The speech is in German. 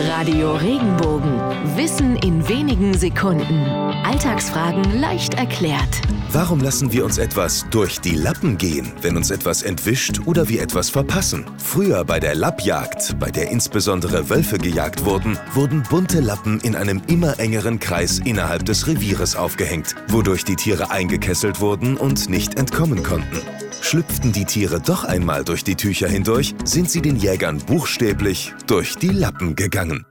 Radio Regenbogen. Wissen in wenigen Sekunden. Alltagsfragen leicht erklärt. Warum lassen wir uns etwas durch die Lappen gehen, wenn uns etwas entwischt oder wir etwas verpassen? Früher bei der Lappjagd, bei der insbesondere Wölfe gejagt wurden, wurden bunte Lappen in einem immer engeren Kreis innerhalb des Revieres aufgehängt, wodurch die Tiere eingekesselt wurden und nicht entkommen konnten. Schlüpften die Tiere doch einmal durch die Tücher hindurch, sind sie den Jägern buchstäblich durch die Lappen gegangen.